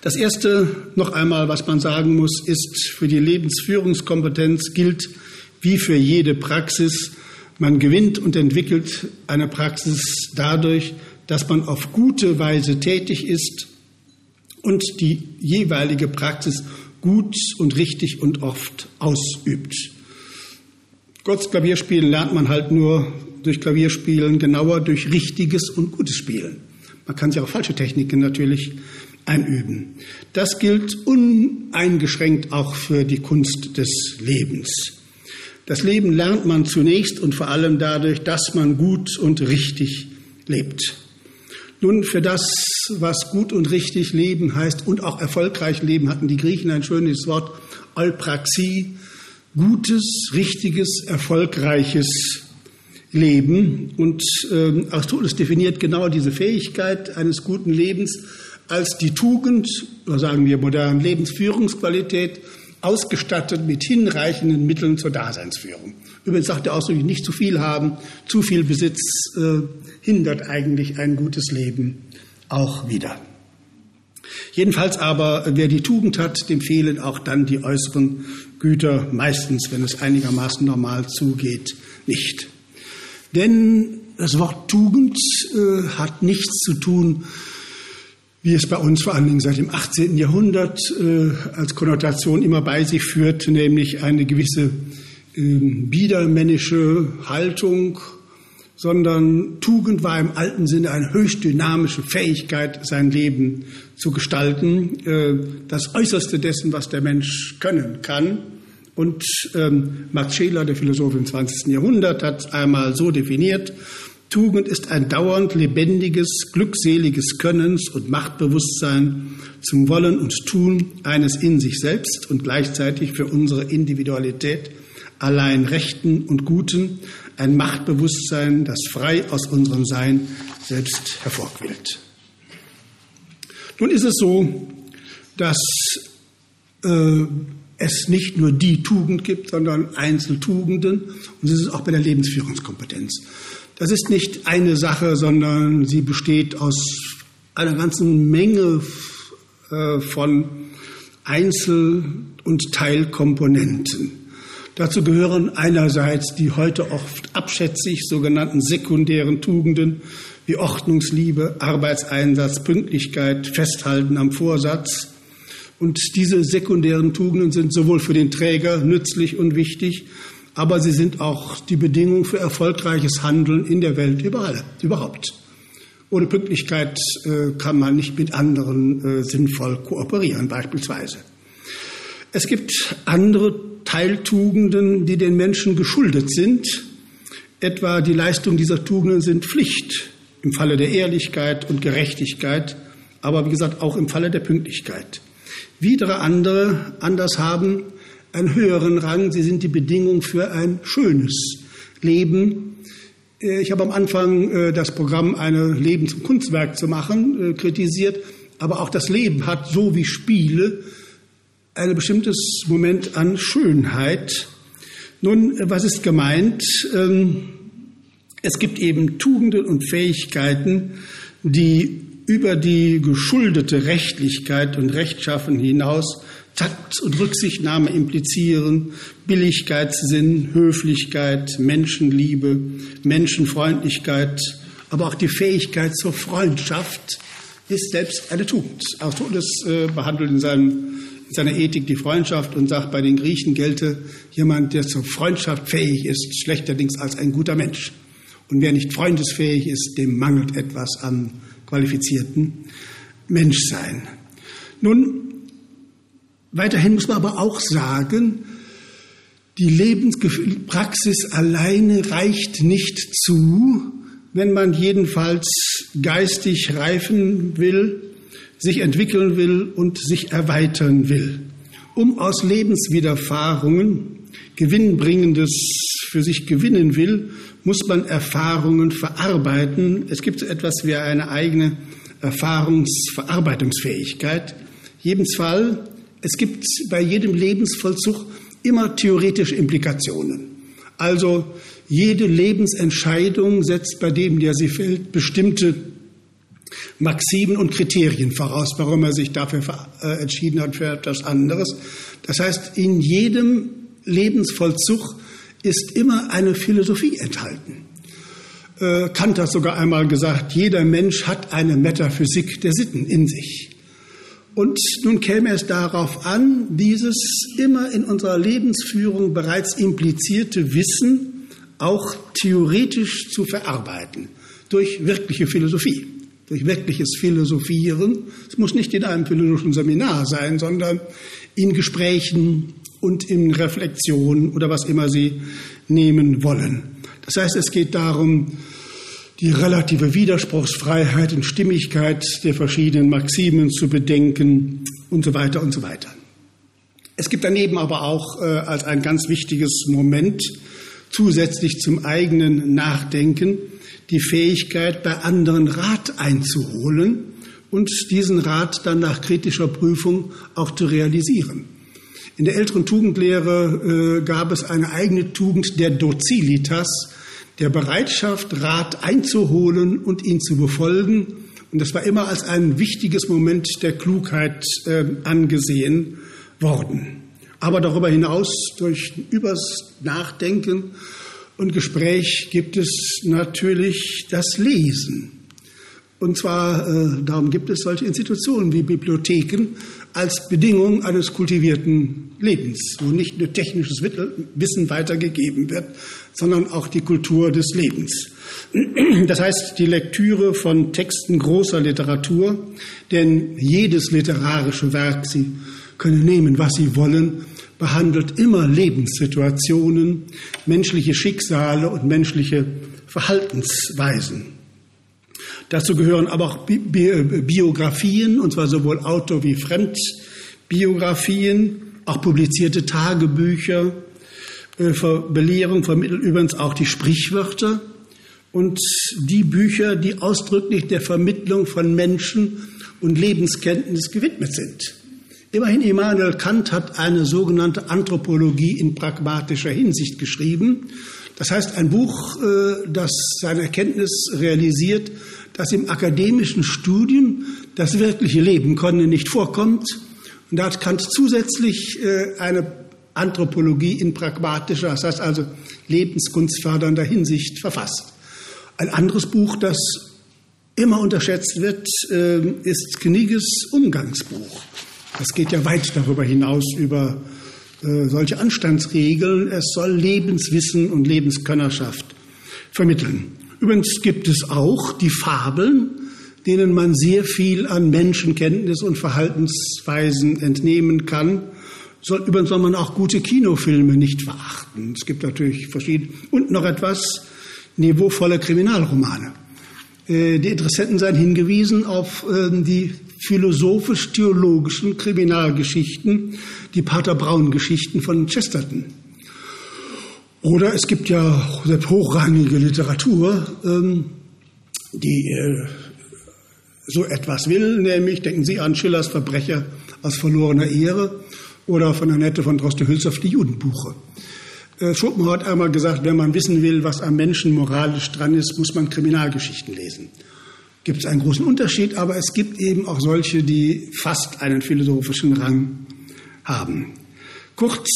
Das Erste noch einmal, was man sagen muss, ist, für die Lebensführungskompetenz gilt, wie für jede Praxis, man gewinnt und entwickelt eine Praxis dadurch, dass man auf gute Weise tätig ist und die jeweilige Praxis gut und richtig und oft ausübt. Gottes Klavierspielen lernt man halt nur durch Klavierspielen, genauer durch richtiges und gutes Spielen. Man kann sich auch falsche Techniken natürlich einüben. Das gilt uneingeschränkt auch für die Kunst des Lebens. Das Leben lernt man zunächst und vor allem dadurch, dass man gut und richtig lebt. Nun, für das, was gut und richtig leben heißt und auch erfolgreich leben, hatten die Griechen ein schönes Wort, Eupraxie, gutes, richtiges, erfolgreiches Leben. Und äh, Aristoteles definiert genau diese Fähigkeit eines guten Lebens als die Tugend, oder sagen wir modern Lebensführungsqualität, ausgestattet mit hinreichenden Mitteln zur Daseinsführung. Übrigens sagt er ausdrücklich, nicht zu viel haben, zu viel Besitz äh, hindert eigentlich ein gutes Leben auch wieder. Jedenfalls aber, wer die Tugend hat, dem fehlen auch dann die äußeren Güter, meistens, wenn es einigermaßen normal zugeht, nicht. Denn das Wort Tugend äh, hat nichts zu tun wie es bei uns vor allen Dingen seit dem 18. Jahrhundert äh, als Konnotation immer bei sich führt, nämlich eine gewisse äh, biedermännische Haltung, sondern Tugend war im alten Sinne eine höchst dynamische Fähigkeit, sein Leben zu gestalten, äh, das Äußerste dessen, was der Mensch können kann. Und ähm, Max Scheler, der Philosoph im 20. Jahrhundert, hat einmal so definiert, Tugend ist ein dauernd lebendiges, glückseliges Könnens und Machtbewusstsein zum Wollen und Tun eines in sich selbst und gleichzeitig für unsere Individualität allein Rechten und Guten, ein Machtbewusstsein, das frei aus unserem Sein selbst hervorquillt. Nun ist es so, dass äh, es nicht nur die Tugend gibt, sondern Einzeltugenden und es ist auch bei der Lebensführungskompetenz. Das ist nicht eine Sache, sondern sie besteht aus einer ganzen Menge äh, von Einzel- und Teilkomponenten. Dazu gehören einerseits die heute oft abschätzig sogenannten sekundären Tugenden wie Ordnungsliebe, Arbeitseinsatz, Pünktlichkeit, Festhalten am Vorsatz. Und diese sekundären Tugenden sind sowohl für den Träger nützlich und wichtig, aber sie sind auch die Bedingung für erfolgreiches Handeln in der Welt überall, überhaupt. Ohne Pünktlichkeit äh, kann man nicht mit anderen äh, sinnvoll kooperieren, beispielsweise. Es gibt andere Teiltugenden, die den Menschen geschuldet sind. Etwa die Leistung dieser Tugenden sind Pflicht im Falle der Ehrlichkeit und Gerechtigkeit, aber wie gesagt auch im Falle der Pünktlichkeit. Widere andere anders haben einen höheren Rang. Sie sind die Bedingung für ein schönes Leben. Äh, ich habe am Anfang äh, das Programm, eine Leben zum Kunstwerk zu machen, äh, kritisiert. Aber auch das Leben hat, so wie Spiele, ein bestimmtes Moment an Schönheit. Nun, was ist gemeint? Ähm, es gibt eben Tugenden und Fähigkeiten, die über die geschuldete Rechtlichkeit und Rechtschaffen hinaus Takt und Rücksichtnahme implizieren, Billigkeitssinn, Höflichkeit, Menschenliebe, Menschenfreundlichkeit, aber auch die Fähigkeit zur Freundschaft ist selbst eine Tugend. Aristoteles äh, behandelt in, seinem, in seiner Ethik die Freundschaft und sagt, bei den Griechen gelte jemand, der zur Freundschaft fähig ist, schlechterdings als ein guter Mensch. Und wer nicht freundesfähig ist, dem mangelt etwas an qualifizierten Menschsein. Nun, Weiterhin muss man aber auch sagen, die Lebenspraxis alleine reicht nicht zu, wenn man jedenfalls geistig reifen will, sich entwickeln will und sich erweitern will. Um aus Lebenswiderfahrungen Gewinnbringendes für sich gewinnen will, muss man Erfahrungen verarbeiten. Es gibt so etwas wie eine eigene Erfahrungsverarbeitungsfähigkeit. Jedenfalls es gibt bei jedem Lebensvollzug immer theoretische Implikationen. Also jede Lebensentscheidung setzt bei dem, der sie fällt, bestimmte Maximen und Kriterien voraus, warum er sich dafür äh, entschieden hat für etwas anderes. Das heißt, in jedem Lebensvollzug ist immer eine Philosophie enthalten. Äh, Kant hat sogar einmal gesagt, jeder Mensch hat eine Metaphysik der Sitten in sich. Und nun käme es darauf an, dieses immer in unserer Lebensführung bereits implizierte Wissen auch theoretisch zu verarbeiten durch wirkliche Philosophie, durch wirkliches Philosophieren. Es muss nicht in einem philosophischen Seminar sein, sondern in Gesprächen und in Reflexionen oder was immer Sie nehmen wollen. Das heißt, es geht darum, die relative Widerspruchsfreiheit und Stimmigkeit der verschiedenen Maximen zu bedenken und so weiter und so weiter. Es gibt daneben aber auch äh, als ein ganz wichtiges Moment zusätzlich zum eigenen Nachdenken die Fähigkeit, bei anderen Rat einzuholen und diesen Rat dann nach kritischer Prüfung auch zu realisieren. In der älteren Tugendlehre äh, gab es eine eigene Tugend der Docilitas, der Bereitschaft, Rat einzuholen und ihn zu befolgen. Und das war immer als ein wichtiges Moment der Klugheit äh, angesehen worden. Aber darüber hinaus, durch übers Nachdenken und Gespräch gibt es natürlich das Lesen. Und zwar, äh, darum gibt es solche Institutionen wie Bibliotheken als Bedingung eines kultivierten Lebens, wo nicht nur technisches Wissen weitergegeben wird, sondern auch die Kultur des Lebens. Das heißt, die Lektüre von Texten großer Literatur, denn jedes literarische Werk, Sie können nehmen, was Sie wollen, behandelt immer Lebenssituationen, menschliche Schicksale und menschliche Verhaltensweisen. Dazu gehören aber auch Bi Biografien, und zwar sowohl Auto- wie Fremdbiografien, auch publizierte Tagebücher, äh, Belehrung vermittelt übrigens auch die Sprichwörter und die Bücher, die ausdrücklich der Vermittlung von Menschen und Lebenskenntnis gewidmet sind. Immerhin Immanuel Kant hat eine sogenannte Anthropologie in pragmatischer Hinsicht geschrieben. Das heißt, ein Buch, äh, das seine Erkenntnis realisiert, dass im akademischen Studium das wirkliche Leben konnte nicht vorkommt. Und da hat Kant zusätzlich äh, eine Anthropologie in pragmatischer, das heißt also lebenskunstfördernder Hinsicht verfasst. Ein anderes Buch, das immer unterschätzt wird, äh, ist Kniges Umgangsbuch. Das geht ja weit darüber hinaus über äh, solche Anstandsregeln. Es soll Lebenswissen und Lebenskönnerschaft vermitteln. Übrigens gibt es auch die Fabeln, denen man sehr viel an Menschenkenntnis und Verhaltensweisen entnehmen kann. Soll, übrigens soll man auch gute Kinofilme nicht verachten. Es gibt natürlich verschiedene. Und noch etwas, niveauvolle Kriminalromane. Äh, die Interessenten seien hingewiesen auf ähm, die philosophisch-theologischen Kriminalgeschichten, die Pater Braun-Geschichten von Chesterton. Oder es gibt ja hochrangige Literatur, ähm, die äh, so etwas will, nämlich denken Sie an Schillers Verbrecher aus verlorener Ehre oder von Annette von Droste-Hülshoff die Judenbuche. Äh, Schopenhauer hat einmal gesagt, wenn man wissen will, was am Menschen moralisch dran ist, muss man Kriminalgeschichten lesen. Gibt es einen großen Unterschied, aber es gibt eben auch solche, die fast einen philosophischen Rang haben. Kurz,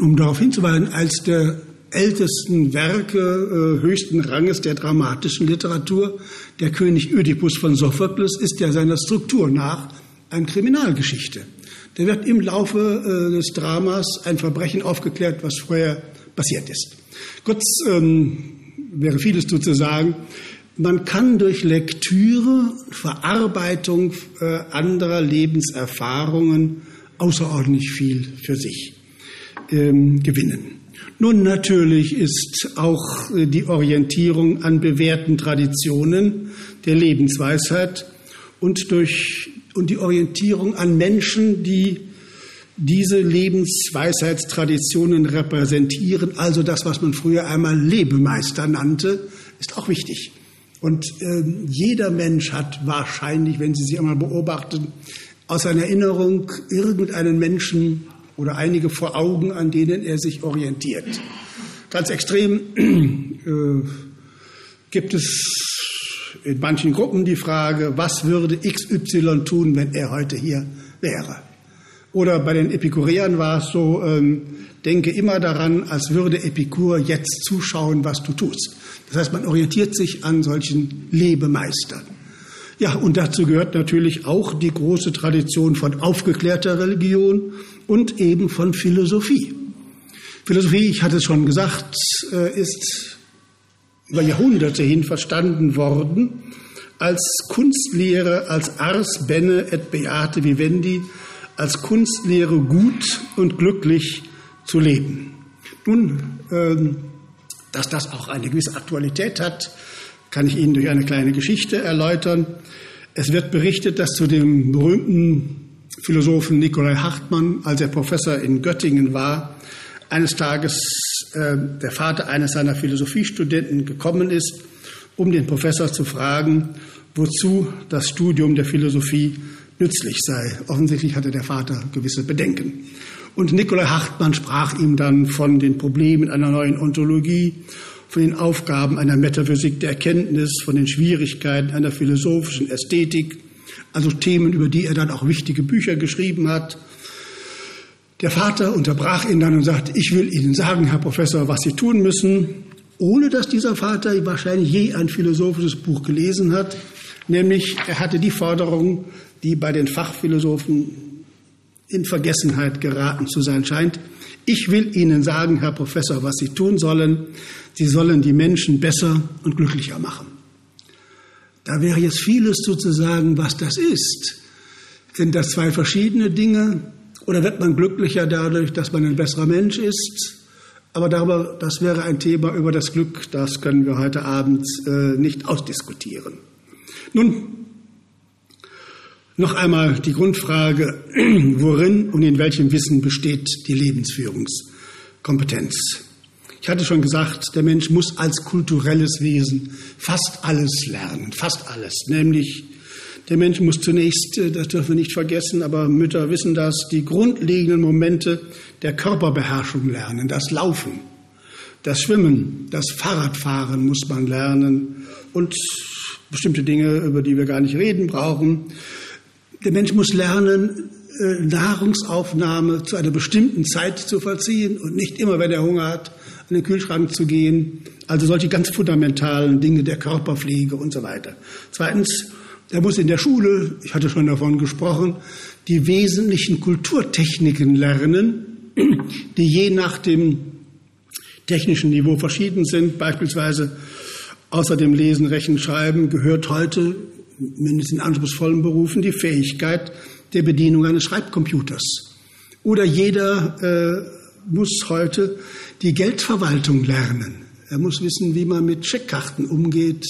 um darauf hinzuweisen, als der ältesten Werke äh, höchsten Ranges der dramatischen Literatur, der König Ödipus von Sophokles, ist ja seiner Struktur nach eine Kriminalgeschichte. Da wird im Laufe äh, des Dramas ein Verbrechen aufgeklärt, was vorher passiert ist. Kurz ähm, wäre vieles zu sagen. Man kann durch Lektüre, Verarbeitung äh, anderer Lebenserfahrungen außerordentlich viel für sich ähm, gewinnen. Nun, natürlich ist auch äh, die Orientierung an bewährten Traditionen der Lebensweisheit und durch und die Orientierung an Menschen, die diese Lebensweisheitstraditionen repräsentieren, also das, was man früher einmal Lebemeister nannte, ist auch wichtig. Und äh, jeder Mensch hat wahrscheinlich, wenn Sie sich einmal beobachten, aus seiner Erinnerung irgendeinen Menschen oder einige vor Augen, an denen er sich orientiert. Ganz extrem äh, gibt es in manchen Gruppen die Frage, was würde XY tun, wenn er heute hier wäre? Oder bei den Epikureern war es so, ähm, denke immer daran, als würde Epikur jetzt zuschauen, was du tust. Das heißt, man orientiert sich an solchen Lebemeistern. Ja, und dazu gehört natürlich auch die große Tradition von aufgeklärter Religion und eben von Philosophie. Philosophie, ich hatte es schon gesagt, äh, ist über Jahrhunderte hin verstanden worden als Kunstlehre, als Ars bene et beate vivendi, als Kunstlehre gut und glücklich zu leben. Nun, ähm, dass das auch eine gewisse Aktualität hat, kann ich Ihnen durch eine kleine Geschichte erläutern. Es wird berichtet, dass zu dem berühmten Philosophen Nikolai Hartmann, als er Professor in Göttingen war, eines Tages äh, der Vater eines seiner Philosophiestudenten gekommen ist, um den Professor zu fragen, wozu das Studium der Philosophie nützlich sei. Offensichtlich hatte der Vater gewisse Bedenken. Und Nikolai Hartmann sprach ihm dann von den Problemen einer neuen Ontologie, von den Aufgaben einer Metaphysik der Erkenntnis, von den Schwierigkeiten einer philosophischen Ästhetik, also Themen, über die er dann auch wichtige Bücher geschrieben hat. Der Vater unterbrach ihn dann und sagte, ich will Ihnen sagen, Herr Professor, was Sie tun müssen, ohne dass dieser Vater wahrscheinlich je ein philosophisches Buch gelesen hat, nämlich er hatte die Forderung, die bei den Fachphilosophen in Vergessenheit geraten zu sein scheint. Ich will Ihnen sagen, Herr Professor, was Sie tun sollen. Sie sollen die Menschen besser und glücklicher machen. Da wäre jetzt vieles zu sagen, was das ist. Sind das zwei verschiedene Dinge? Oder wird man glücklicher dadurch, dass man ein besserer Mensch ist? Aber darüber, das wäre ein Thema über das Glück, das können wir heute Abend äh, nicht ausdiskutieren. Nun, noch einmal die Grundfrage, worin und in welchem Wissen besteht die Lebensführungskompetenz? Ich hatte schon gesagt, der Mensch muss als kulturelles Wesen fast alles lernen, fast alles. Nämlich, der Mensch muss zunächst, äh, das dürfen wir nicht vergessen, aber Mütter wissen das, die grundlegenden Momente der Körperbeherrschung lernen, das Laufen, das Schwimmen, das Fahrradfahren muss man lernen und bestimmte Dinge, über die wir gar nicht reden brauchen. Der Mensch muss lernen, äh, Nahrungsaufnahme zu einer bestimmten Zeit zu vollziehen und nicht immer, wenn er Hunger hat, an den Kühlschrank zu gehen. Also solche ganz fundamentalen Dinge der Körperpflege und so weiter. Zweitens, er muss in der Schule, ich hatte schon davon gesprochen, die wesentlichen Kulturtechniken lernen, die je nach dem technischen Niveau verschieden sind. Beispielsweise außer dem Lesen, Rechen, Schreiben gehört heute mindestens in anspruchsvollen Berufen, die Fähigkeit der Bedienung eines Schreibcomputers. Oder jeder äh, muss heute die Geldverwaltung lernen. Er muss wissen, wie man mit Scheckkarten umgeht,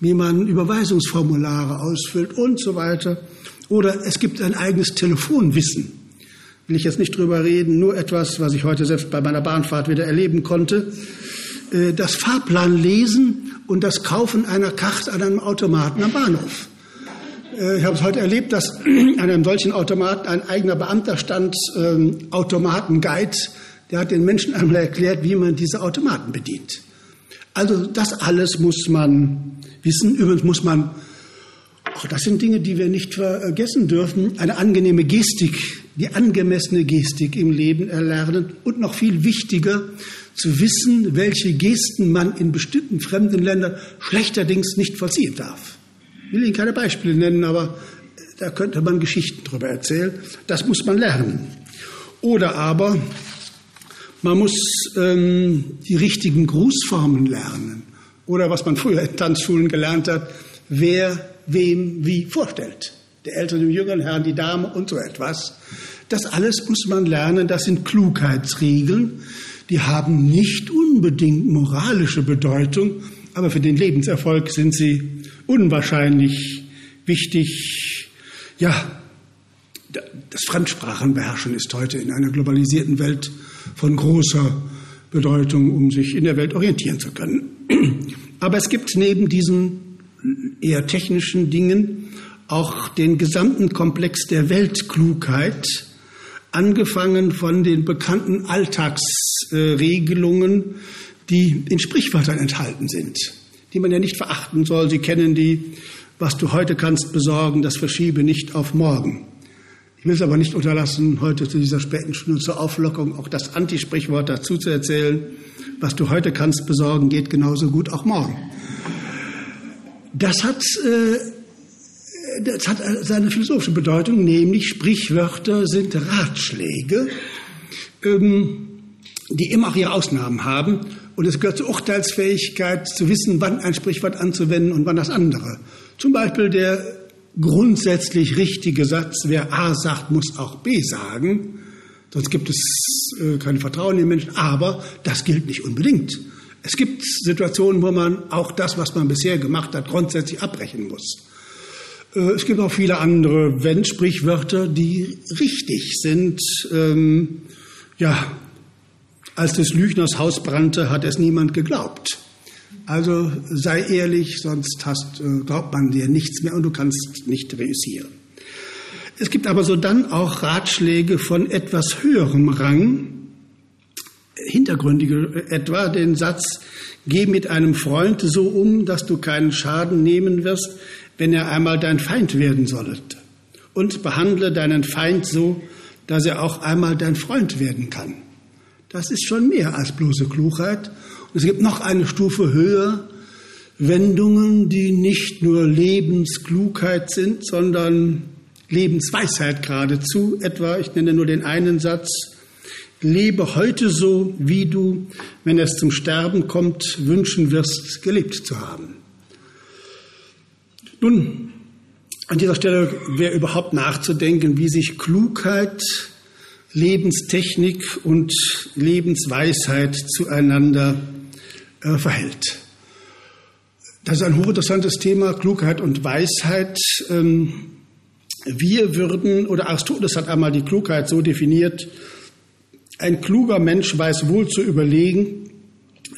wie man Überweisungsformulare ausfüllt und so weiter. Oder es gibt ein eigenes Telefonwissen. Will ich jetzt nicht drüber reden, nur etwas, was ich heute selbst bei meiner Bahnfahrt wieder erleben konnte. Äh, das Fahrplan lesen und das Kaufen einer Karte an einem Automaten am Bahnhof. Äh, ich habe es heute erlebt, dass an einem solchen Automaten ein eigener Beamter stand, ähm, Automatenguide, der hat den Menschen einmal erklärt, wie man diese Automaten bedient. Also das alles muss man wissen. Übrigens muss man, auch das sind Dinge, die wir nicht vergessen dürfen, eine angenehme Gestik, die angemessene Gestik im Leben erlernen und noch viel wichtiger, zu wissen, welche Gesten man in bestimmten fremden Ländern schlechterdings nicht vollziehen darf. Ich will Ihnen keine Beispiele nennen, aber da könnte man Geschichten drüber erzählen. Das muss man lernen. Oder aber man muss ähm, die richtigen Grußformen lernen. Oder was man früher in Tanzschulen gelernt hat, wer wem wie vorstellt. Der ältere dem jüngeren Herrn, die Dame und so etwas. Das alles muss man lernen. Das sind Klugheitsregeln, die haben nicht unbedingt moralische Bedeutung, aber für den Lebenserfolg sind sie unwahrscheinlich wichtig. Ja, das Fremdsprachenbeherrschen ist heute in einer globalisierten Welt von großer Bedeutung, um sich in der Welt orientieren zu können. Aber es gibt neben diesen eher technischen Dingen auch den gesamten Komplex der Weltklugheit, angefangen von den bekannten Alltagsregelungen die in Sprichwörtern enthalten sind, die man ja nicht verachten soll. Sie kennen die, was du heute kannst besorgen, das verschiebe nicht auf morgen. Ich will es aber nicht unterlassen, heute zu dieser späten Stunde zur Auflockerung auch das Antisprichwort dazu zu erzählen. Was du heute kannst besorgen, geht genauso gut auch morgen. Das hat, äh, das hat seine philosophische Bedeutung, nämlich Sprichwörter sind Ratschläge, ähm, die immer auch ihre Ausnahmen haben. Und es gehört zur Urteilsfähigkeit, zu wissen, wann ein Sprichwort anzuwenden und wann das andere. Zum Beispiel der grundsätzlich richtige Satz, wer A sagt, muss auch B sagen. Sonst gibt es äh, kein Vertrauen in den Menschen. Aber das gilt nicht unbedingt. Es gibt Situationen, wo man auch das, was man bisher gemacht hat, grundsätzlich abbrechen muss. Äh, es gibt auch viele andere Wenn-Sprichwörter, die richtig sind. Ähm, ja, als des Lügners Haus brannte, hat es niemand geglaubt. Also sei ehrlich, sonst hast, äh, glaubt man dir nichts mehr und du kannst nicht reüssieren. Es gibt aber so dann auch Ratschläge von etwas höherem Rang, hintergründige etwa den Satz, geh mit einem Freund so um, dass du keinen Schaden nehmen wirst, wenn er einmal dein Feind werden sollte. Und behandle deinen Feind so, dass er auch einmal dein Freund werden kann. Das ist schon mehr als bloße Klugheit. Und es gibt noch eine Stufe höher, Wendungen, die nicht nur Lebensklugheit sind, sondern Lebensweisheit geradezu. Etwa, ich nenne nur den einen Satz, lebe heute so, wie du, wenn es zum Sterben kommt, wünschen wirst, gelebt zu haben. Nun, an dieser Stelle wäre überhaupt nachzudenken, wie sich Klugheit Lebenstechnik und Lebensweisheit zueinander äh, verhält. Das ist ein hochinteressantes Thema, Klugheit und Weisheit. Ähm, wir würden, oder Aristoteles hat einmal die Klugheit so definiert, ein kluger Mensch weiß wohl zu überlegen,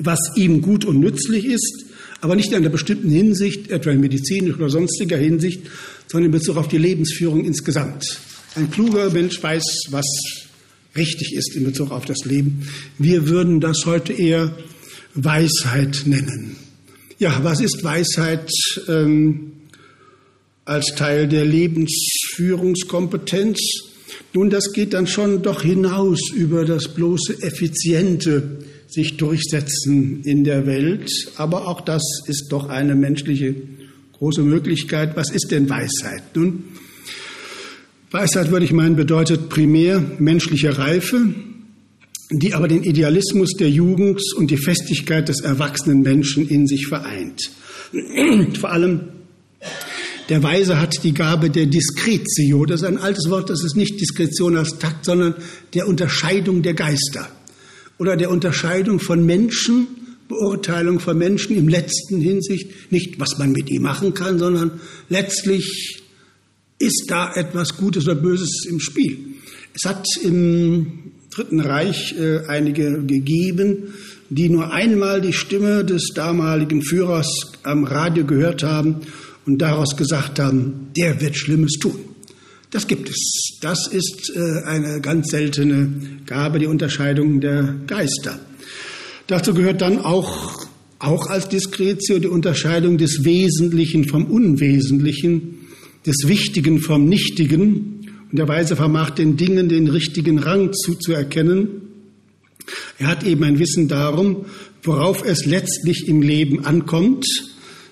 was ihm gut und nützlich ist, aber nicht in einer bestimmten Hinsicht, etwa in medizinischer oder sonstiger Hinsicht, sondern in Bezug auf die Lebensführung insgesamt. Ein kluger Mensch weiß, was richtig ist in Bezug auf das Leben. Wir würden das heute eher Weisheit nennen. Ja, was ist Weisheit ähm, als Teil der Lebensführungskompetenz? Nun, das geht dann schon doch hinaus über das bloße effiziente sich durchsetzen in der Welt. Aber auch das ist doch eine menschliche große Möglichkeit. Was ist denn Weisheit? Nun, Weisheit, würde ich meinen, bedeutet primär menschliche Reife, die aber den Idealismus der Jugend und die Festigkeit des erwachsenen Menschen in sich vereint. Vor allem der Weise hat die Gabe der Discretio. Das ist ein altes Wort, das ist nicht Diskretion als Takt, sondern der Unterscheidung der Geister oder der Unterscheidung von Menschen, Beurteilung von Menschen im letzten Hinsicht, nicht was man mit ihm machen kann, sondern letztlich ist da etwas Gutes oder Böses im Spiel? Es hat im Dritten Reich äh, einige gegeben, die nur einmal die Stimme des damaligen Führers am Radio gehört haben und daraus gesagt haben, der wird Schlimmes tun. Das gibt es. Das ist äh, eine ganz seltene Gabe, die Unterscheidung der Geister. Dazu gehört dann auch, auch als Diskretio die Unterscheidung des Wesentlichen vom Unwesentlichen des Wichtigen vom Nichtigen und der Weise vermag den Dingen den richtigen Rang zuzuerkennen. Er hat eben ein Wissen darum, worauf es letztlich im Leben ankommt,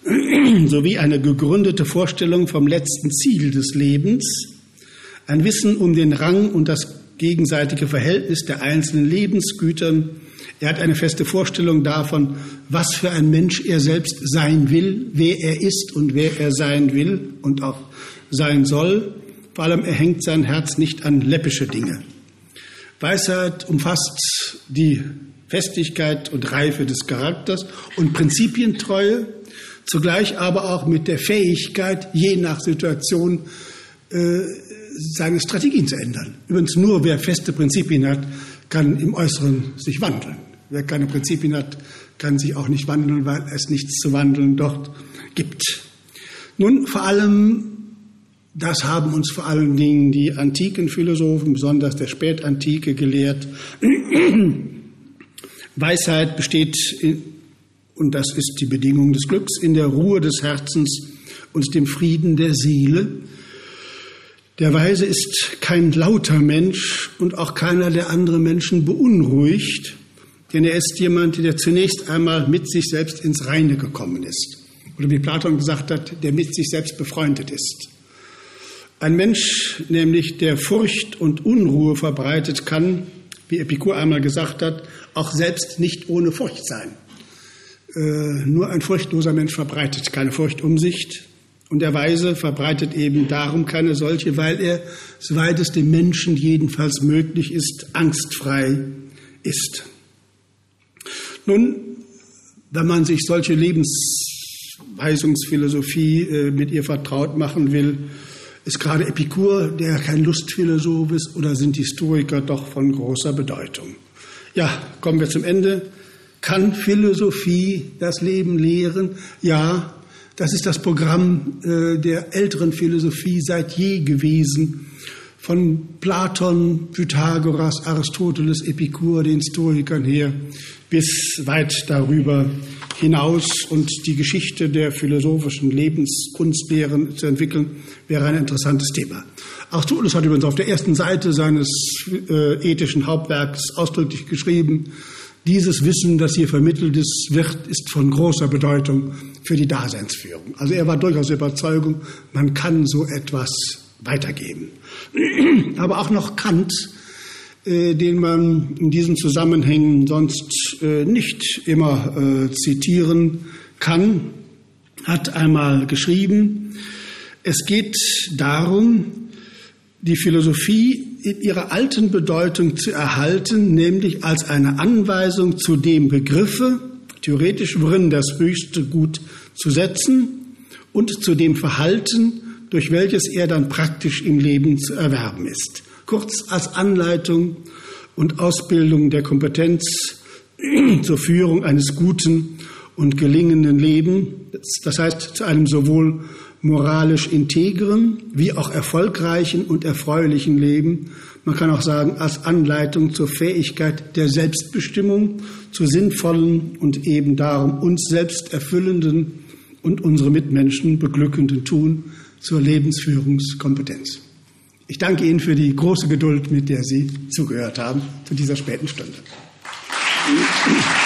sowie eine gegründete Vorstellung vom letzten Ziel des Lebens, ein Wissen um den Rang und das gegenseitige Verhältnis der einzelnen Lebensgütern. Er hat eine feste Vorstellung davon, was für ein Mensch er selbst sein will, wer er ist und wer er sein will und auch sein soll. Vor allem er hängt sein Herz nicht an läppische Dinge. Weisheit umfasst die Festigkeit und Reife des Charakters und Prinzipientreue, zugleich aber auch mit der Fähigkeit, je nach Situation äh, seine Strategien zu ändern. Übrigens nur wer feste Prinzipien hat, kann im Äußeren sich wandeln. Wer keine Prinzipien hat, kann sich auch nicht wandeln, weil es nichts zu wandeln dort gibt. Nun, vor allem das haben uns vor allen Dingen die antiken Philosophen, besonders der Spätantike, gelehrt. Weisheit besteht, in, und das ist die Bedingung des Glücks, in der Ruhe des Herzens und dem Frieden der Seele. Der Weise ist kein lauter Mensch und auch keiner, der andere Menschen beunruhigt, denn er ist jemand, der zunächst einmal mit sich selbst ins Reine gekommen ist. Oder wie Platon gesagt hat, der mit sich selbst befreundet ist. Ein Mensch, nämlich der Furcht und Unruhe verbreitet, kann, wie Epikur einmal gesagt hat, auch selbst nicht ohne Furcht sein. Äh, nur ein furchtloser Mensch verbreitet keine Furcht um sich. Und der Weise verbreitet eben darum keine solche, weil er, soweit es dem Menschen jedenfalls möglich ist, angstfrei ist. Nun, wenn man sich solche Lebensweisungsphilosophie äh, mit ihr vertraut machen will, ist gerade Epikur, der kein Lustphilosoph ist, oder sind die Historiker doch von großer Bedeutung? Ja, kommen wir zum Ende. Kann Philosophie das Leben lehren? Ja, das ist das Programm äh, der älteren Philosophie seit je gewesen. Von Platon, Pythagoras, Aristoteles, Epikur, den Historikern her, bis weit darüber hinaus und die Geschichte der philosophischen Lebenskunstlehren zu entwickeln, wäre ein interessantes Thema. Aristoteles hat übrigens auf der ersten Seite seines äh, ethischen Hauptwerks ausdrücklich geschrieben, dieses Wissen, das hier vermittelt ist, wird, ist von großer Bedeutung für die Daseinsführung. Also er war durchaus Überzeugung, man kann so etwas weitergeben. Aber auch noch Kant äh, den man in diesen Zusammenhängen sonst äh, nicht immer äh, zitieren kann, hat einmal geschrieben, es geht darum, die Philosophie in ihrer alten Bedeutung zu erhalten, nämlich als eine Anweisung zu dem Begriffe, theoretisch worin das höchste Gut zu setzen und zu dem Verhalten, durch welches er dann praktisch im Leben zu erwerben ist kurz als Anleitung und Ausbildung der Kompetenz zur Führung eines guten und gelingenden Lebens, das heißt zu einem sowohl moralisch integren wie auch erfolgreichen und erfreulichen Leben. Man kann auch sagen, als Anleitung zur Fähigkeit der Selbstbestimmung, zu sinnvollen und eben darum uns selbst erfüllenden und unsere Mitmenschen beglückenden Tun zur Lebensführungskompetenz. Ich danke Ihnen für die große Geduld, mit der Sie zugehört haben zu dieser späten Stunde. Applaus